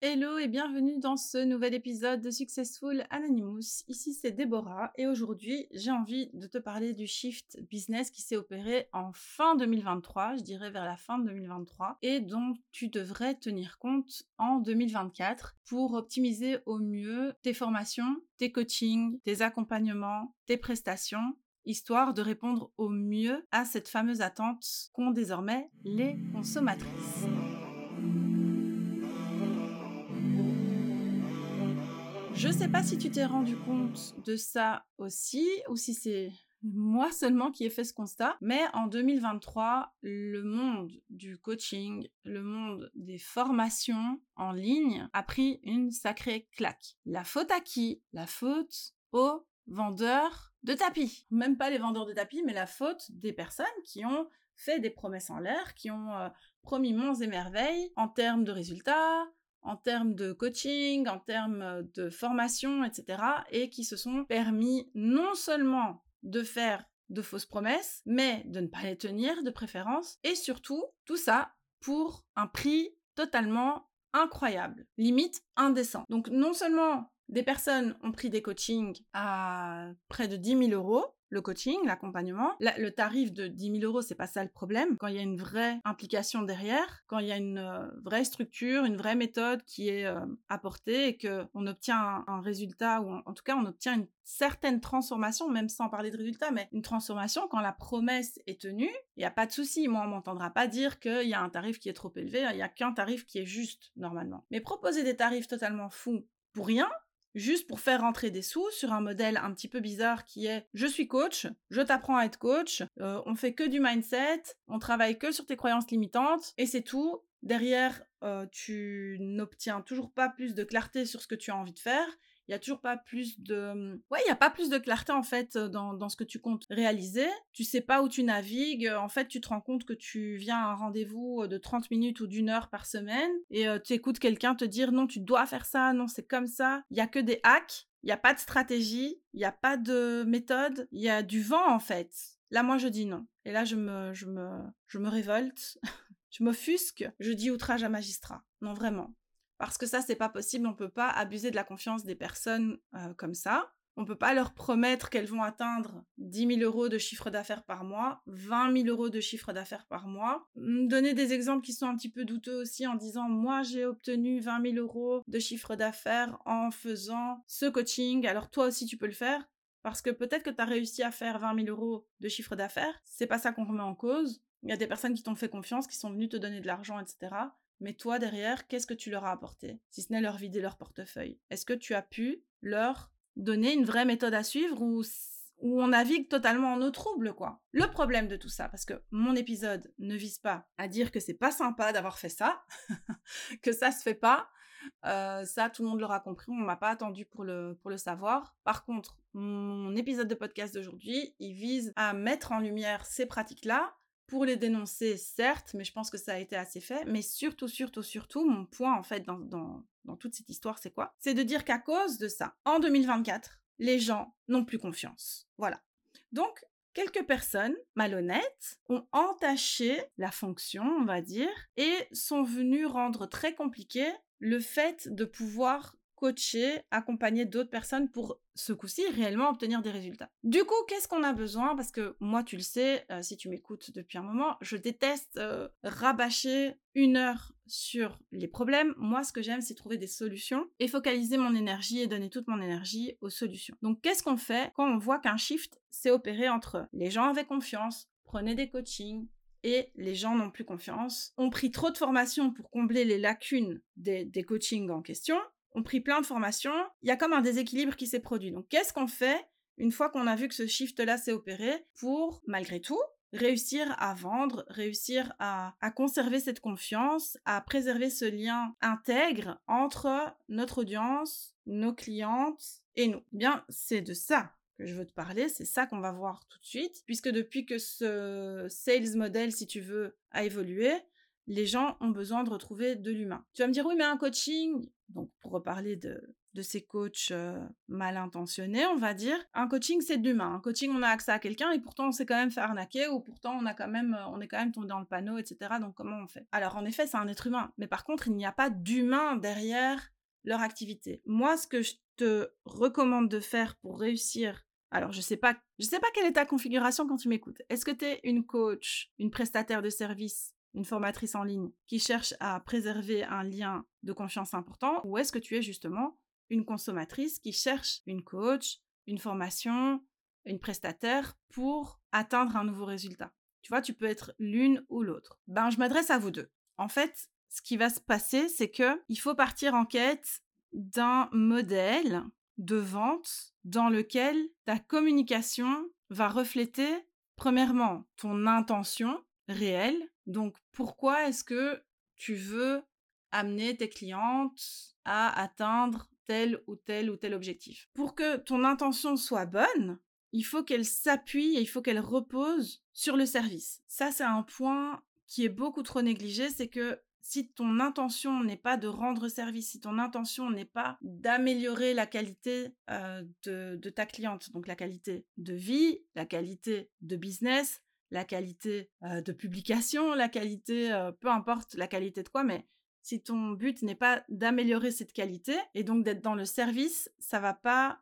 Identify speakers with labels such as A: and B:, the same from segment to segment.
A: Hello et bienvenue dans ce nouvel épisode de Successful Anonymous. Ici c'est Déborah et aujourd'hui j'ai envie de te parler du shift business qui s'est opéré en fin 2023, je dirais vers la fin de 2023, et dont tu devrais tenir compte en 2024 pour optimiser au mieux tes formations, tes coachings, tes accompagnements, tes prestations histoire de répondre au mieux à cette fameuse attente qu'ont désormais les consommatrices. Je ne sais pas si tu t'es rendu compte de ça aussi, ou si c'est moi seulement qui ai fait ce constat, mais en 2023, le monde du coaching, le monde des formations en ligne a pris une sacrée claque. La faute à qui? La faute aux vendeurs de tapis. Même pas les vendeurs de tapis, mais la faute des personnes qui ont fait des promesses en l'air, qui ont euh, promis monts et merveilles en termes de résultats, en termes de coaching, en termes de formation, etc. et qui se sont permis non seulement de faire de fausses promesses, mais de ne pas les tenir de préférence, et surtout tout ça pour un prix totalement incroyable, limite indécent. Donc non seulement des personnes ont pris des coachings à près de 10 000 euros, le coaching, l'accompagnement. Le tarif de 10 000 euros, c'est pas ça le problème. Quand il y a une vraie implication derrière, quand il y a une euh, vraie structure, une vraie méthode qui est euh, apportée et qu'on obtient un, résultat, ou en, tout cas on obtient une certaine transformation, même sans parler de résultat, mais une transformation quand la promesse est tenue, il n'y a pas de souci. Moi, on m'entendra pas dire qu'il y a un tarif qui est trop élevé, il n'y a qu'un tarif qui est juste, normalement. Mais proposer des tarifs totalement fous pour rien, juste pour faire rentrer des sous sur un modèle un petit peu bizarre qui est je suis coach, je t'apprends à être coach, euh, on fait que du mindset, on travaille que sur tes croyances limitantes et c'est tout. Derrière, euh, tu n'obtiens toujours pas plus de clarté sur ce que tu as envie de faire il y a toujours pas plus de ouais il a pas plus de clarté en fait dans, dans, ce que tu comptes réaliser. Tu sais pas où tu navigues en fait tu te rends compte que tu viens à un rendez-vous de 30 minutes ou d'une heure par semaine et tu écoutes quelqu'un te dire non tu dois faire ça non c'est comme ça. Il y a que des hacks il n'y a pas de stratégie il n'y a pas de méthode il y a du vent en fait. Là moi je dis non et là je me je me je me révolte je m'offusque je dis outrage à magistrat. Non vraiment parce que ça, c'est pas possible. On peut pas abuser de la confiance des personnes comme ça. On peut pas leur promettre qu'elles vont atteindre 10 000 euros de chiffre d'affaires par mois, 20 000 euros de chiffre d'affaires par mois. Donner des exemples qui sont un petit peu douteux aussi en disant moi j'ai obtenu 20 000 euros de chiffre d'affaires en faisant ce coaching, alors toi aussi tu peux le faire. Parce que peut-être que tu as réussi à faire 20 000 euros de chiffre d'affaires, c'est pas ça qu'on remet en cause. Il y a des personnes qui t'ont fait confiance, qui sont venues te donner de l'argent, etc. Mais toi, derrière, qu'est-ce que tu leur as apporté Si ce n'est leur vider leur portefeuille? Est-ce que tu as pu leur donner une vraie méthode à suivre ou, on navigue totalement en eau trouble, quoi? Le problème de tout ça, parce que mon épisode ne vise pas à dire que c'est pas sympa d'avoir fait ça, que ça se fait pas, euh, ça, tout le monde l'aura compris, on m'a pas attendu pour le, pour le savoir. Par contre, mon épisode de podcast d'aujourd'hui, il vise à mettre en lumière ces pratiques-là pour les dénoncer, certes, mais je pense que ça a été assez fait. Mais surtout, surtout, surtout, mon point, en fait, dans, dans, dans toute cette histoire, c'est quoi? C'est de dire qu'à cause de ça, en 2024, les gens n'ont plus confiance. Voilà. Donc, quelques personnes malhonnêtes ont entaché la fonction, on va dire, et sont venues rendre très compliqué le fait de pouvoir coacher, accompagner d'autres personnes pour ce coup-ci réellement obtenir des résultats. Du coup, qu'est-ce qu'on a besoin? Parce que moi, tu le sais, euh, si tu m'écoutes depuis un moment, je déteste euh, rabâcher une heure sur les problèmes. Moi, ce que j'aime, c'est trouver des solutions et focaliser mon énergie et donner toute mon énergie aux solutions. Donc, qu'est-ce qu'on fait quand on voit qu'un shift s'est opéré entre les gens avaient confiance, prenaient des coachings, et les gens n'ont plus confiance, ont pris trop de formations pour combler les lacunes des, des coachings en question, ont pris plein de formations, il y a comme un déséquilibre qui s'est produit. Donc qu'est-ce qu'on fait une fois qu'on a vu que ce shift-là s'est opéré pour, malgré tout, réussir à vendre, réussir à, conserver cette confiance, à préserver ce lien intègre entre notre audience, nos clientes et nous? Eh bien, c'est de ça que je veux te parler, c'est ça qu'on va voir tout de suite, puisque depuis que ce sales model, si tu veux, a évolué, les gens ont besoin de retrouver de l'humain. Tu vas me dire, oui, mais un coaching, donc pour reparler de, de ces coachs mal intentionnés, on va dire. Un coaching, c'est de l'humain. Un coaching, on a accès à quelqu'un et pourtant on s'est quand même fait arnaquer ou pourtant on a quand même, on est quand même tombé dans le panneau, etc. Donc comment on fait? Alors en effet, c'est un être humain, mais par contre, il n'y a pas d'humain derrière leur activité. Moi, ce que je te recommande de faire pour réussir alors, je sais pas, je sais pas quelle est ta configuration quand tu m'écoutes. Est-ce que tu es une coach, une prestataire de service une formatrice en ligne qui cherche à préserver un lien de confiance important ou est-ce que tu es justement une consommatrice qui cherche une coach, une formation, une prestataire pour atteindre un nouveau résultat? Tu vois, tu peux être l'une ou l'autre. Ben, je m'adresse à vous deux. En fait, ce qui va se passer, c'est que il faut partir en quête d'un modèle de vente dans lequel ta communication va refléter premièrement ton intention réelle donc, pourquoi est-ce que tu veux amener tes clientes à atteindre tel ou tel ou tel objectif? Pour que ton intention soit bonne, il faut qu'elle s'appuie et il faut qu'elle repose sur le service. Ça, c'est un point qui est beaucoup trop négligé, c'est que si ton intention n'est pas de rendre service, si ton intention n'est pas d'améliorer la qualité euh, de, ta cliente, donc la qualité de vie, la qualité de business, la qualité de publication, la qualité, peu importe la qualité de quoi, mais si ton but n'est pas d'améliorer cette qualité et donc d'être dans le service, ça va pas,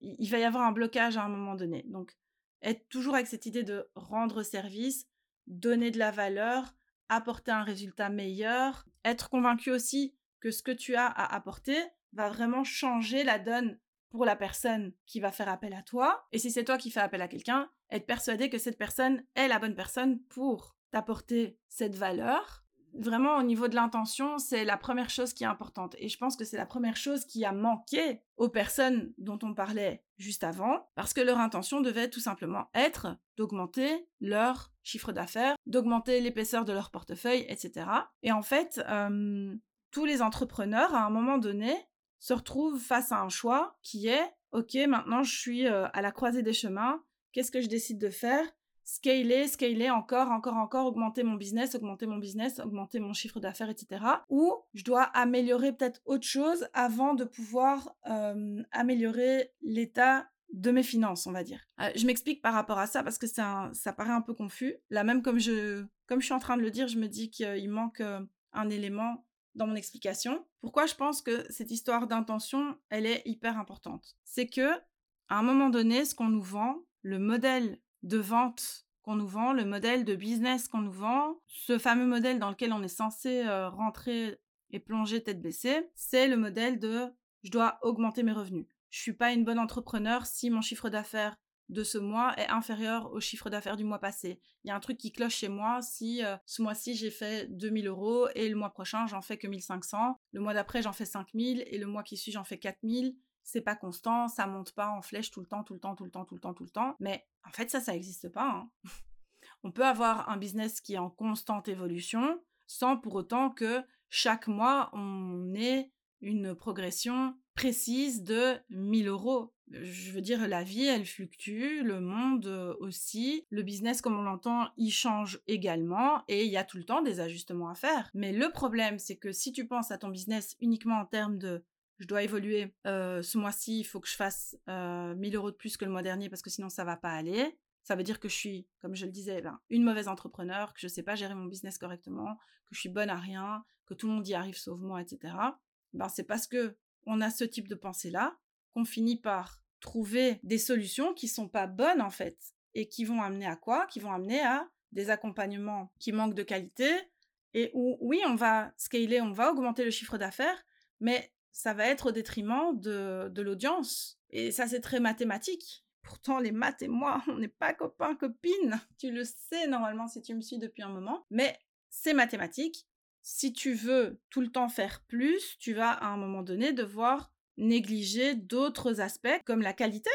A: il va y avoir un blocage à un moment donné. Donc, être toujours avec cette idée de rendre service, donner de la valeur, apporter un résultat meilleur, être convaincu aussi que ce que tu as à apporter va vraiment changer la donne pour la personne qui va faire appel à toi. Et si c'est toi qui fais appel à quelqu'un, être persuadé que cette personne est la bonne personne pour t'apporter cette valeur. Vraiment, au niveau de l'intention, c'est la première chose qui est importante. Et je pense que c'est la première chose qui a manqué aux personnes dont on parlait juste avant, parce que leur intention devait tout simplement être d'augmenter leur chiffre d'affaires, d'augmenter l'épaisseur de leur portefeuille, etc. Et en fait, euh, tous les entrepreneurs, à un moment donné, se retrouvent face à un choix qui est, OK, maintenant je suis euh, à la croisée des chemins, qu'est-ce que je décide de faire? Scaler, scaler encore, encore, encore, augmenter mon business, augmenter mon business, augmenter mon chiffre d'affaires, etc. Ou je dois améliorer peut-être autre chose avant de pouvoir euh, améliorer l'état de mes finances, on va dire. Euh, je m'explique par rapport à ça parce que ça, ça paraît un peu confus. Là même comme je, comme je suis en train de le dire, je me dis qu'il manque un élément dans mon explication. Pourquoi je pense que cette histoire d'intention, elle est hyper importante? C'est que, à un moment donné, ce qu'on nous vend, le modèle de vente qu'on nous vend, le modèle de business qu'on nous vend, ce fameux modèle dans lequel on est censé euh, rentrer et plonger tête baissée, c'est le modèle de je dois augmenter mes revenus. Je suis pas une bonne entrepreneur si mon chiffre d'affaires de ce mois est inférieur au chiffre d'affaires du mois passé. Il y a un truc qui cloche chez moi si euh, ce mois-ci j'ai fait 2000 euros et le mois prochain j'en fais que 1500, le mois d'après j'en fais 5000 et le mois qui suit j'en fais 4000. C'est pas constant, ça monte pas en flèche tout le temps, tout le temps, tout le temps, tout le temps, tout le temps. Mais en fait ça, ça n'existe pas. Hein. On peut avoir un business qui est en constante évolution sans pour autant que chaque mois on ait une progression précise de 1000 euros. Je veux dire, la vie, elle fluctue, le monde euh, aussi, le business, comme on l'entend, il change également et il y a tout le temps des ajustements à faire. Mais le problème, c'est que si tu penses à ton business uniquement en termes de je dois évoluer, euh, ce mois-ci, il faut que je fasse euh, 1000 euros de plus que le mois dernier parce que sinon ça va pas aller. Ça veut dire que je suis, comme je le disais, ben, une mauvaise entrepreneur, que je ne sais pas gérer mon business correctement, que je suis bonne à rien, que tout le monde y arrive sauf moi, etc. Ben, c'est parce que on a ce type de pensée-là qu'on finit par trouver des solutions qui sont pas bonnes en fait et qui vont amener à quoi? Qui vont amener à des accompagnements qui manquent de qualité et où oui, on va scaler, on va augmenter le chiffre d'affaires, mais ça va être au détriment de, de l'audience. Et ça, c'est très mathématique. Pourtant, les maths et moi, on n'est pas copains, copines. Tu le sais normalement si tu me suis depuis un moment. Mais c'est mathématique si tu veux tout le temps faire plus, tu vas à un moment donné devoir négliger d'autres aspects comme la qualité,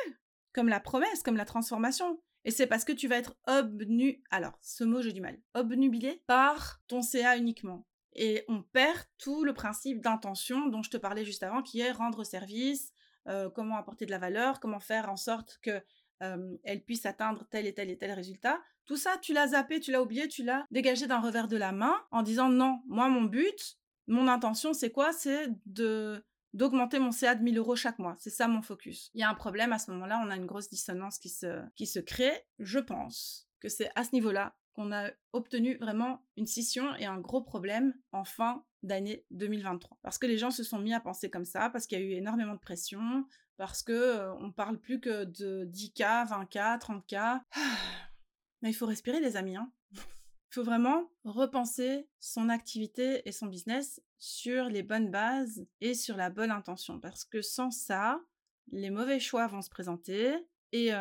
A: comme la promesse, comme la transformation. Et c'est parce que tu vas être obnu, alors ce mot j'ai du mal, obnubilé par ton CA uniquement. Et on perd tout le principe d'intention dont je te parlais juste avant, qui est rendre service, euh, comment apporter de la valeur, comment faire en sorte que elle puisse atteindre tel et tel et tel résultat. Tout ça, tu l'as zappé, tu l'as oublié, tu l'as dégagé d'un revers de la main en disant non, moi mon but, mon intention c'est quoi? C'est de d'augmenter mon CA de 1000 euros chaque mois. C'est ça mon focus. Il y a un problème à ce moment-là, on a une grosse dissonance qui se, qui se crée. Je pense que c'est à ce niveau-là qu'on a obtenu vraiment une scission et un gros problème en fin d'année 2023. Parce que les gens se sont mis à penser comme ça, parce qu'il y a eu énormément de pression, parce que euh, on parle plus que de 10K, 20K, 30K. Mais il faut respirer les amis. Hein. Il faut vraiment repenser son activité et son business sur les bonnes bases et sur la bonne intention. Parce que sans ça, les mauvais choix vont se présenter et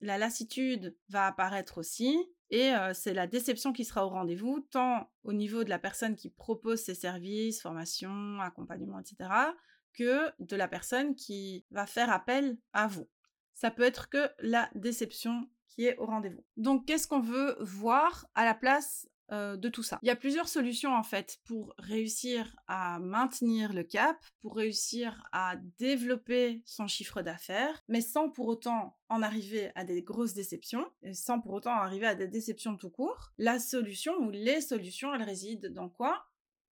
A: la lassitude va apparaître aussi. Et c'est la déception qui sera au rendez-vous, tant au niveau de la personne qui propose ses services, formation, accompagnement, etc., que de la personne qui va faire appel à vous. Ça peut être que la déception qui est au rendez-vous. Donc, qu'est-ce qu'on veut voir à la place euh, de tout ça? Il y a plusieurs solutions en fait pour réussir à maintenir le cap, pour réussir à développer son chiffre d'affaires, mais sans pour autant en arriver à des grosses déceptions, et sans pour autant arriver à des déceptions tout court. La solution ou les solutions, elles résident dans quoi?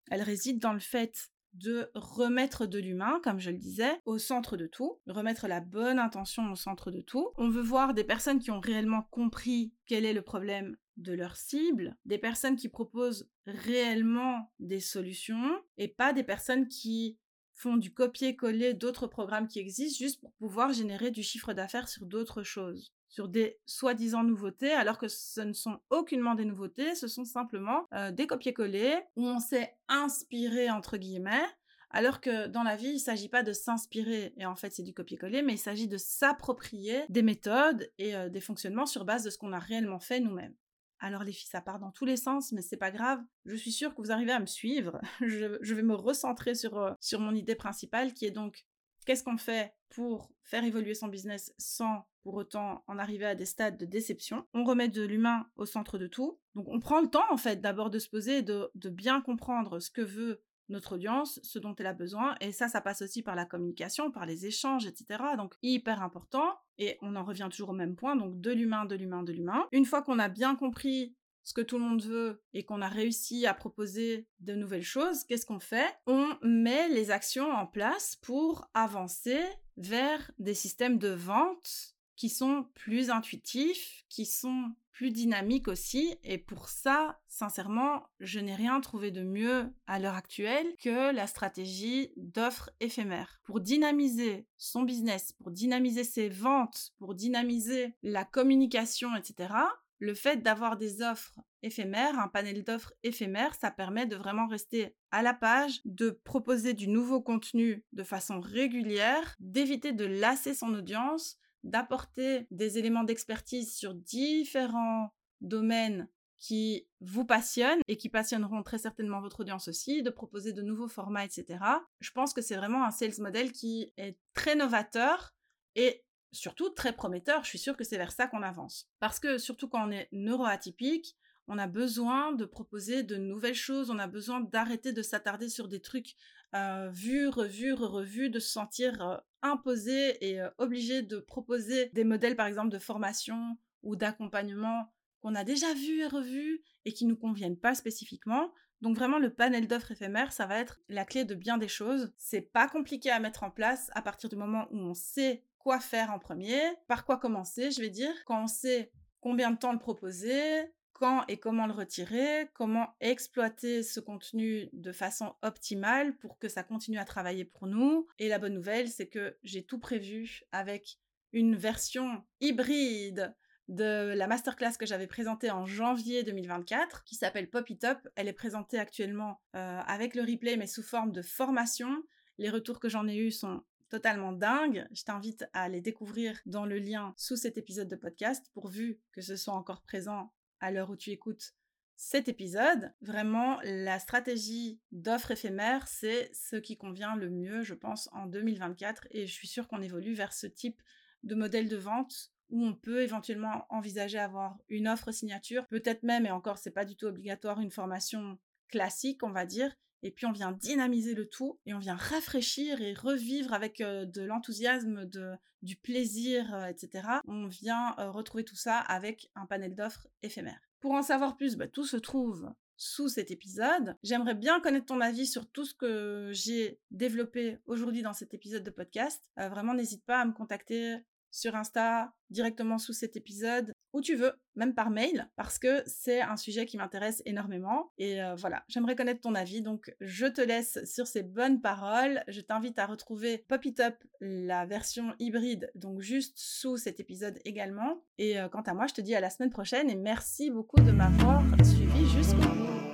A: Elles résident dans le fait de remettre de l'humain, comme je le disais, au centre de tout, remettre la bonne intention au centre de tout. On veut voir des personnes qui ont réellement compris quel est le problème de leur cible, des personnes qui proposent réellement des solutions et pas des personnes qui font du copier-coller d'autres programmes qui existent juste pour pouvoir générer du chiffre d'affaires sur d'autres choses sur des soi-disant nouveautés, alors que ce ne sont aucunement des nouveautés, ce sont simplement euh, des copier-coller où on s'est inspiré, entre guillemets, alors que dans la vie, il ne s'agit pas de s'inspirer, et en fait c'est du copier-coller, mais il s'agit de s'approprier des méthodes et euh, des fonctionnements sur base de ce qu'on a réellement fait nous-mêmes. Alors les filles, ça part dans tous les sens, mais c'est pas grave. Je suis sûre que vous arrivez à me suivre. je, vais me recentrer sur, euh, sur mon idée principale, qui est donc qu'est-ce qu'on fait pour faire évoluer son business sans pour autant en arriver à des stades de déception? On remet de l'humain au centre de tout. Donc on prend le temps en fait d'abord de se poser, de, bien comprendre ce que veut notre audience, ce dont elle a besoin. Et ça, ça passe aussi par la communication, par les échanges, etc. Donc hyper important. Et on en revient toujours au même point, donc de l'humain, de l'humain, de l'humain. Une fois qu'on a bien compris ce que tout le monde veut et qu'on a réussi à proposer de nouvelles choses, qu'est-ce qu'on fait? On met les actions en place pour avancer vers des systèmes de vente qui sont plus intuitifs, qui sont plus dynamiques aussi. Et pour ça, sincèrement, je n'ai rien trouvé de mieux à l'heure actuelle que la stratégie d'offres éphémères. Pour dynamiser son business, pour dynamiser ses ventes, pour dynamiser la communication, etc., le fait d'avoir des offres éphémères, un panel d'offres éphémères, ça permet de vraiment rester à la page, de proposer du nouveau contenu de façon régulière, d'éviter de lasser son audience, d'apporter des éléments d'expertise sur différents domaines qui vous passionnent et qui passionneront très certainement votre audience aussi, de proposer de nouveaux formats, etc. Je pense que c'est vraiment un sales model qui est très novateur et surtout très prometteur. Je suis sûre que c'est vers ça qu'on avance. Parce que surtout quand on est neuroatypique, on a besoin de proposer de nouvelles choses, on a besoin d'arrêter de s'attarder sur des trucs euh, vus, revus, revus, de se sentir euh, imposé et euh, obligé de proposer des modèles par exemple de formation ou d'accompagnement qu'on a déjà vus et revus et qui nous conviennent pas spécifiquement. Donc vraiment le panel d'offres éphémères, ça va être la clé de bien des choses. C'est pas compliqué à mettre en place à partir du moment où on sait quoi faire en premier, par quoi commencer, je vais dire, quand on sait combien de temps le proposer, quand et comment le retirer, comment exploiter ce contenu de façon optimale pour que ça continue à travailler pour nous. Et la bonne nouvelle, c'est que j'ai tout prévu avec une version hybride de la masterclass que j'avais présentée en janvier 2024, qui s'appelle Pop It Up. Elle est présentée actuellement euh, avec le replay, mais sous forme de formation. Les retours que j'en ai eus sont totalement dingue. Je t'invite à les découvrir dans le lien sous cet épisode de podcast, pourvu que ce soit encore présent à l'heure où tu écoutes cet épisode. Vraiment, la stratégie d'offre éphémère, c'est ce qui convient le mieux, je pense, en 2024. Et je suis sûre qu'on évolue vers ce type de modèle de vente où on peut éventuellement envisager avoir une offre signature, peut-être même, et encore, c'est pas du tout obligatoire, une formation classique, on va dire, et puis on vient dynamiser le tout et on vient rafraîchir et revivre avec euh, de l'enthousiasme, de, du plaisir, euh, etc. On vient euh, retrouver tout ça avec un panel d'offres éphémères. Pour en savoir plus, bah, tout se trouve sous cet épisode. J'aimerais bien connaître ton avis sur tout ce que j'ai développé aujourd'hui dans cet épisode de podcast. Vraiment, n'hésite pas à me contacter sur Insta, directement sous cet épisode, où tu veux, même par mail, parce que c'est un sujet qui m'intéresse énormément. Et euh, voilà, j'aimerais connaître ton avis, donc je te laisse sur ces bonnes paroles. Je t'invite à retrouver Pop It Up, la version hybride, donc juste sous cet épisode également. Et euh, quant à moi, je te dis à la semaine prochaine et merci beaucoup de m'avoir suivi jusqu'au bout.